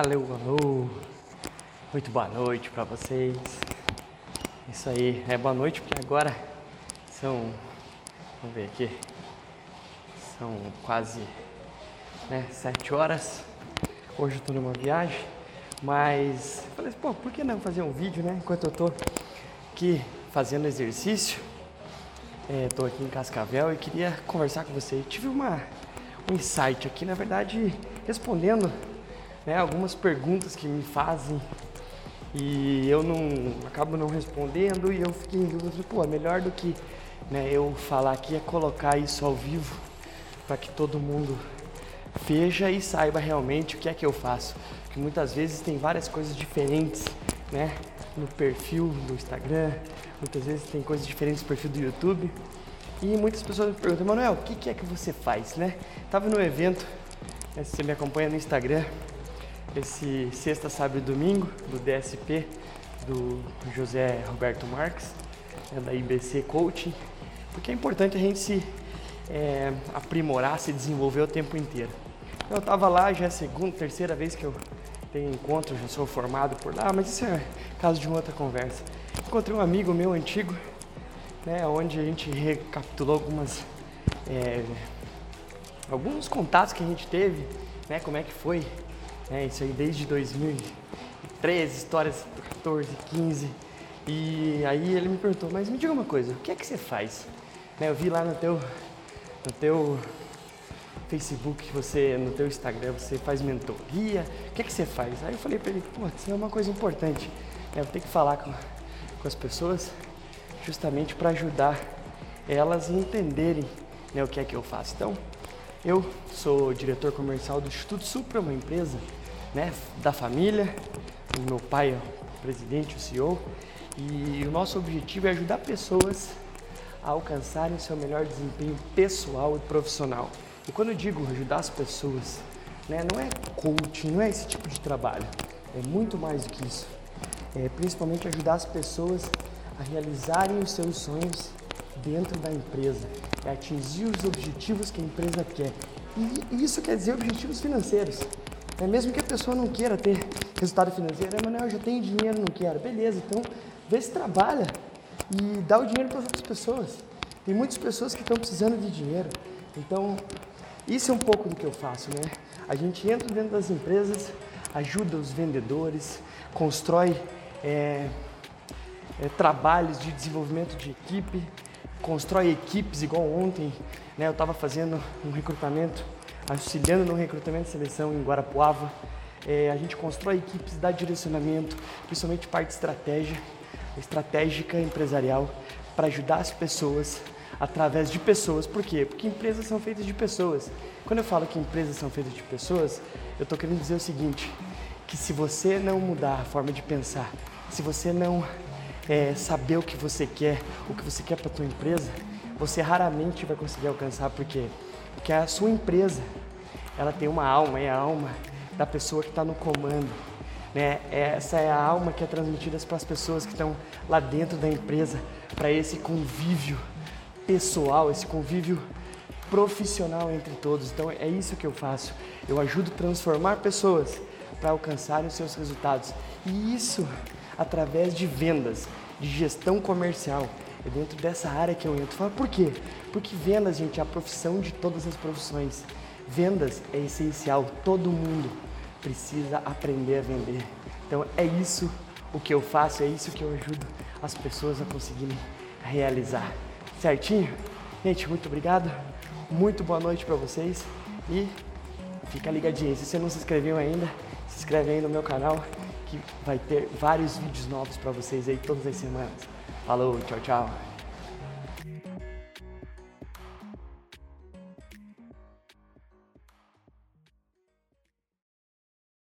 Alô, alô. Muito boa noite para vocês. Isso aí, é boa noite porque agora são, vamos ver aqui, são quase né, sete horas. Hoje eu tô numa viagem, mas falei assim, pô, por que não fazer um vídeo, né? Enquanto eu tô aqui fazendo exercício, é, tô aqui em Cascavel e queria conversar com você. tive uma, um insight aqui, na verdade, respondendo né, algumas perguntas que me fazem e eu não acabo não respondendo e eu fiquei em dúvida, pô, é melhor do que né, eu falar aqui é colocar isso ao vivo para que todo mundo veja e saiba realmente o que é que eu faço. Porque muitas vezes tem várias coisas diferentes, né, no perfil do Instagram, muitas vezes tem coisas diferentes no perfil do YouTube. E muitas pessoas me perguntam, Manuel, o que, que é que você faz, né? Tava no evento, né, você me acompanha no Instagram, esse sexta, sábado e domingo do DSP do José Roberto Marques, né, da IBC Coaching, porque é importante a gente se é, aprimorar, se desenvolver o tempo inteiro. Eu estava lá, já é a segunda, terceira vez que eu tenho encontro, já sou formado por lá, mas isso é caso de uma outra conversa. Encontrei um amigo meu antigo, né, onde a gente recapitulou algumas, é, alguns contatos que a gente teve, né, como é que foi é, isso aí desde 2013, histórias 14, 15. E aí ele me perguntou, mas me diga uma coisa, o que é que você faz? Né, eu vi lá no teu, no teu Facebook, você, no teu Instagram, você faz mentoria, o que é que você faz? Aí eu falei para ele, pô, isso é uma coisa importante. Né, eu tenho que falar com, com as pessoas justamente para ajudar elas a entenderem né, o que é que eu faço. Então, eu sou diretor comercial do Instituto Supra, uma empresa né, da família. O meu pai é o presidente, o CEO. E o nosso objetivo é ajudar pessoas a alcançarem seu melhor desempenho pessoal e profissional. E quando eu digo ajudar as pessoas, né, não é coaching, não é esse tipo de trabalho. É muito mais do que isso. É principalmente ajudar as pessoas a realizarem os seus sonhos dentro da empresa, é atingir os objetivos que a empresa quer. E isso quer dizer objetivos financeiros. É mesmo que a pessoa não queira ter resultado financeiro, é, Manuel, eu já tenho dinheiro, não quero. Beleza, então vê se trabalha e dá o dinheiro para as outras pessoas. Tem muitas pessoas que estão precisando de dinheiro. Então, isso é um pouco do que eu faço, né? A gente entra dentro das empresas, ajuda os vendedores, constrói é, é, trabalhos de desenvolvimento de equipe, constrói equipes igual ontem, né? Eu estava fazendo um recrutamento auxiliando no recrutamento e seleção em Guarapuava. É, a gente constrói equipes, dá direcionamento, principalmente parte estratégia, estratégica empresarial, para ajudar as pessoas através de pessoas. Por quê? Porque empresas são feitas de pessoas. Quando eu falo que empresas são feitas de pessoas, eu estou querendo dizer o seguinte, que se você não mudar a forma de pensar, se você não é, saber o que você quer, o que você quer para a tua empresa, você raramente vai conseguir alcançar. Por quê? Porque a sua empresa, ela tem uma alma, é a alma da pessoa que está no comando. Né? Essa é a alma que é transmitida para as pessoas que estão lá dentro da empresa, para esse convívio pessoal, esse convívio profissional entre todos. Então é isso que eu faço. Eu ajudo a transformar pessoas para alcançarem os seus resultados. E isso através de vendas, de gestão comercial. É dentro dessa área que eu entro. Fala, por quê? Porque vendas, gente, é a profissão de todas as profissões. Vendas é essencial, todo mundo precisa aprender a vender. Então é isso o que eu faço, é isso que eu ajudo as pessoas a conseguirem realizar. Certinho? Gente, muito obrigado. Muito boa noite para vocês e fica ligadinho. Se você não se inscreveu ainda, se inscreve aí no meu canal que vai ter vários vídeos novos para vocês aí todas as semanas. Falou, tchau, tchau.